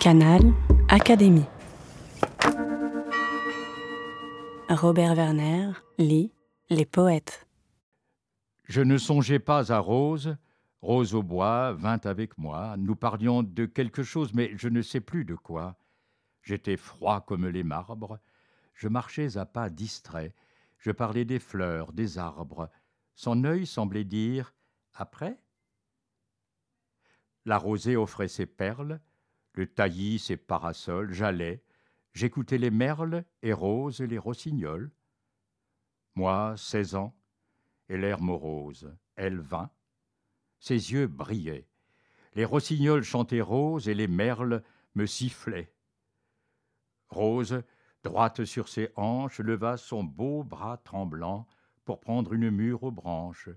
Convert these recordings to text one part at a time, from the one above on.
Canal Académie. Robert Werner lit Les poètes. Je ne songeais pas à Rose. Rose au bois vint avec moi. Nous parlions de quelque chose, mais je ne sais plus de quoi. J'étais froid comme les marbres. Je marchais à pas distraits. Je parlais des fleurs, des arbres. Son œil semblait dire Après? La rosée offrait ses perles le taillis ses parasols, j'allais, j'écoutais les merles et roses les rossignols. Moi, seize ans, et l'air morose, elle vint, ses yeux brillaient, les rossignols chantaient roses et les merles me sifflaient. Rose, droite sur ses hanches, leva son beau bras tremblant pour prendre une mûre aux branches.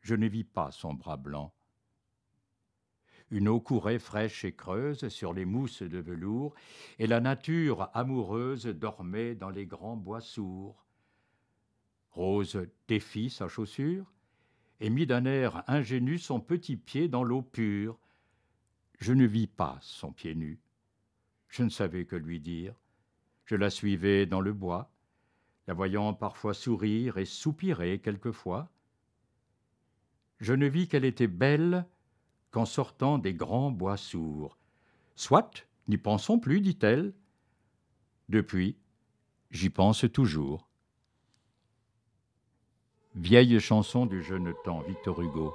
Je ne vis pas son bras blanc. Une eau courait fraîche et creuse sur les mousses de velours, et la nature amoureuse dormait dans les grands bois sourds. Rose défit sa chaussure et mit d'un air ingénu son petit pied dans l'eau pure. Je ne vis pas son pied nu. Je ne savais que lui dire. Je la suivais dans le bois, la voyant parfois sourire et soupirer quelquefois. Je ne vis qu'elle était belle qu'en sortant des grands bois sourds. Soit, n'y pensons plus, dit-elle. Depuis, j'y pense toujours. Vieille chanson du jeune temps, Victor Hugo.